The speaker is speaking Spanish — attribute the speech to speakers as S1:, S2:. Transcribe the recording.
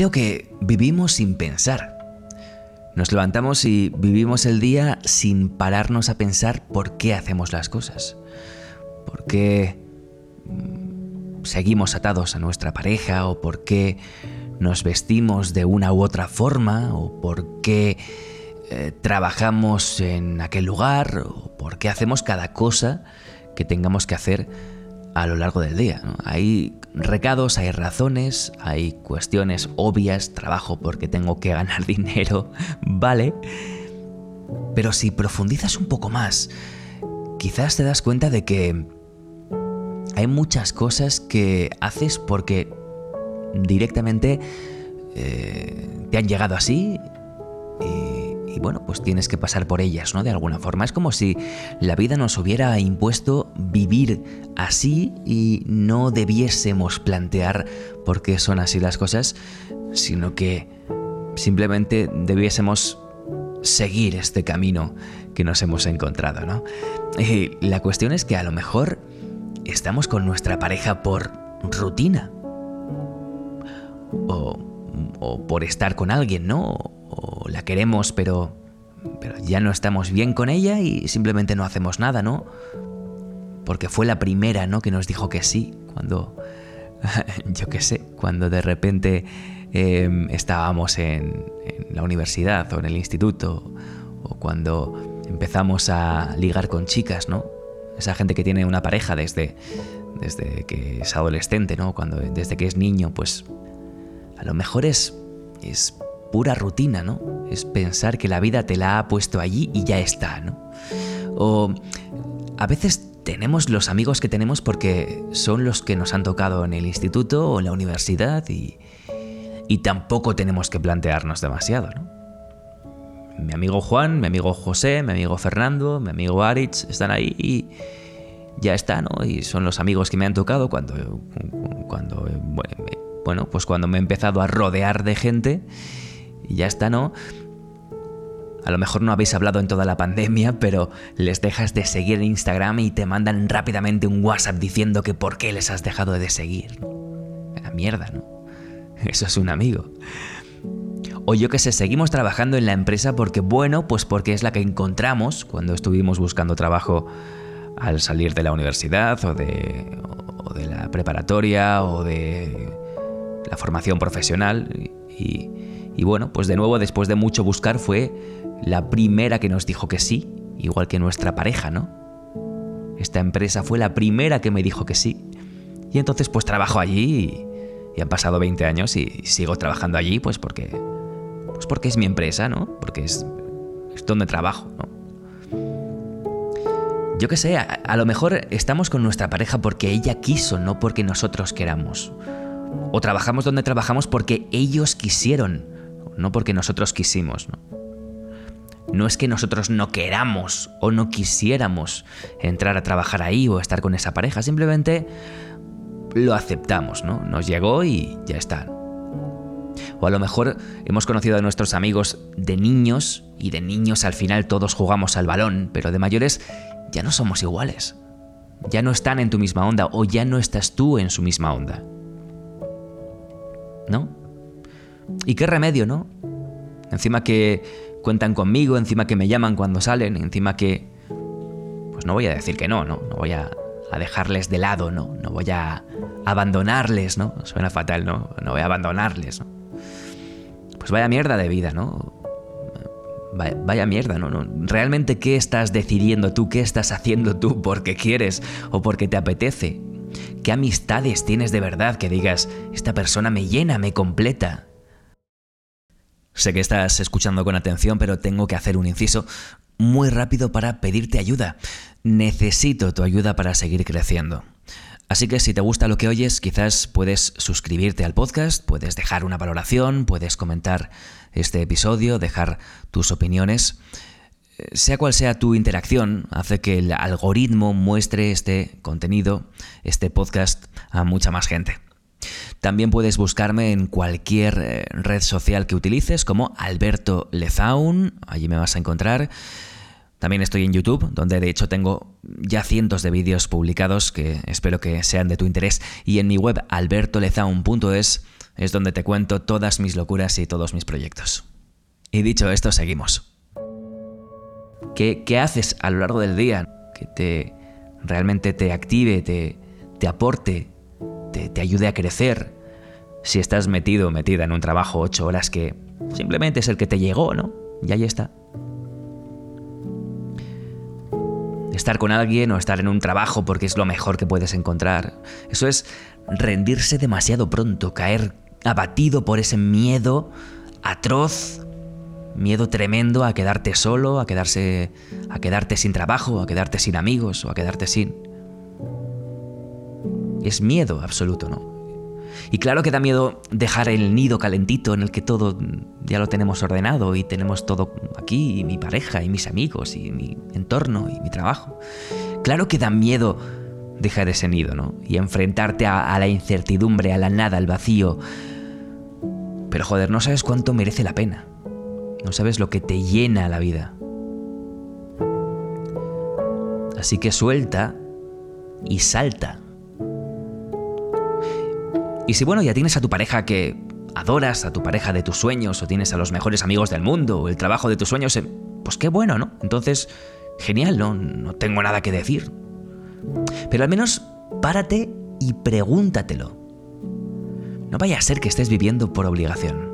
S1: Creo que vivimos sin pensar. Nos levantamos y vivimos el día sin pararnos a pensar por qué hacemos las cosas. ¿Por qué mm, seguimos atados a nuestra pareja o por qué nos vestimos de una u otra forma o por qué eh, trabajamos en aquel lugar o por qué hacemos cada cosa que tengamos que hacer a lo largo del día. Hay recados, hay razones, hay cuestiones obvias, trabajo porque tengo que ganar dinero, vale. Pero si profundizas un poco más, quizás te das cuenta de que hay muchas cosas que haces porque directamente eh, te han llegado así y y bueno, pues tienes que pasar por ellas, ¿no? De alguna forma. Es como si la vida nos hubiera impuesto vivir así y no debiésemos plantear por qué son así las cosas, sino que simplemente debiésemos seguir este camino que nos hemos encontrado, ¿no? Y la cuestión es que a lo mejor estamos con nuestra pareja por rutina. O, o por estar con alguien, ¿no? o la queremos pero, pero ya no estamos bien con ella y simplemente no hacemos nada, ¿no? Porque fue la primera, ¿no? Que nos dijo que sí, cuando, yo qué sé, cuando de repente em, estábamos en, la universidad o en el instituto, o cuando empezamos a ligar con chicas, ¿no? Esa gente que tiene una pareja desde, desde que es adolescente, ¿no? Cuando, desde que es niño, pues a lo mejor es, es pura rutina, ¿no? Es pensar que la vida te la ha puesto allí y ya está, ¿no? O a veces tenemos los amigos que tenemos porque son los que nos han tocado en el instituto o en la universidad y, tampoco tenemos que plantearnos demasiado, ¿no? Mi amigo Juan, mi amigo José, mi amigo Fernando, mi amigo Aritz están ahí y ya está, ¿no? Y son los amigos que me han tocado cuando, cuando bueno, pues cuando me he empezado a rodear de gente y ya está, ¿no? A lo mejor no habéis hablado en toda la pandemia, pero les dejas de seguir en Instagram y te mandan rápidamente un WhatsApp diciendo que por qué les has dejado de seguir. La mierda, ¿no? Eso es un amigo. O yo que sé, seguimos trabajando en la empresa porque, bueno, pues porque es la que encontramos cuando estuvimos buscando trabajo al salir de la universidad o de, o de la preparatoria o de la formación profesional. Y, y bueno, pues de nuevo, después de mucho buscar, fue la primera que nos dijo que sí, igual que nuestra pareja, ¿no? Esta empresa fue la primera que me dijo que sí. Y entonces pues trabajo allí y, han pasado 20 años y sigo trabajando allí pues porque, pues porque es mi empresa, ¿no? Porque es, es donde trabajo, ¿no? Yo qué sé, a, a, lo mejor estamos con nuestra pareja porque ella quiso, no porque nosotros queramos. O trabajamos donde trabajamos porque ellos quisieron, no porque nosotros quisimos. ¿no? No es que nosotros no queramos o no quisiéramos entrar a trabajar ahí o estar con esa pareja, simplemente lo aceptamos, ¿no? Nos llegó y ya está. O a lo mejor hemos conocido a nuestros amigos de niños y de niños al final todos jugamos al balón, pero de mayores ya no somos iguales. Ya no están en tu misma onda o ya no estás tú en su misma onda. ¿No? ¿Y qué remedio, no? Encima que cuentan conmigo, encima que me llaman cuando salen, encima que... Pues no voy a decir que no, ¿no? No voy a, dejarles de lado, ¿no? No voy a abandonarles, ¿no? Suena fatal, ¿no? No voy a abandonarles. Pues vaya mierda de vida, ¿no? Vaya, mierda, ¿no? ¿no? ¿Realmente qué estás decidiendo tú? ¿Qué estás haciendo tú porque quieres o porque te apetece? ¿Qué amistades tienes de verdad que digas, esta persona me llena, me completa? Sé que estás escuchando con atención, pero tengo que hacer un inciso muy rápido para pedirte ayuda. Necesito tu ayuda para seguir creciendo. Así que si te gusta lo que oyes, quizás puedes suscribirte al podcast, puedes dejar una valoración, puedes comentar este episodio, dejar tus opiniones. Sea cual sea tu interacción, hace que el algoritmo muestre este contenido, este podcast, a mucha más gente. También puedes buscarme en cualquier eh, red social que utilices como Alberto Lezaun, allí me vas a encontrar. También estoy en YouTube, donde de hecho tengo ya cientos de vídeos publicados que espero que sean de tu interés. Y en mi web albertolezaun.es es donde te cuento todas mis locuras y todos mis proyectos. Y dicho esto, seguimos. ¿Qué, qué haces a lo largo del día que te realmente te active, te, te aporte, te, ayude a crecer? Si estás metido o metida en un trabajo ocho horas que simplemente es el que te llegó, ¿no? Y ahí está. Estar con alguien o estar en un trabajo porque es lo mejor que puedes encontrar. Eso es rendirse demasiado pronto, caer abatido por ese miedo atroz, miedo tremendo a quedarte solo, a quedarse a quedarte sin trabajo, a quedarte sin amigos o a quedarte sin es miedo absoluto, ¿no? Y claro que da miedo dejar el nido calentito en el que todo ya lo tenemos ordenado y tenemos todo aquí, y mi pareja, y mis amigos, y mi entorno, y mi trabajo. Claro que da miedo dejar ese nido, ¿no? Y enfrentarte a, la incertidumbre, a la nada, al vacío. Pero joder, no sabes cuánto merece la pena. No sabes lo que te llena la vida. Así que suelta y salta. Y si bueno, ya tienes a tu pareja que adoras, a tu pareja de tus sueños, o tienes a los mejores amigos del mundo, o el trabajo de tus sueños, eh, pues qué bueno, ¿no? Entonces, genial, ¿no? No tengo nada que decir. Pero al menos párate y pregúntatelo. No vaya a ser que estés viviendo por obligación.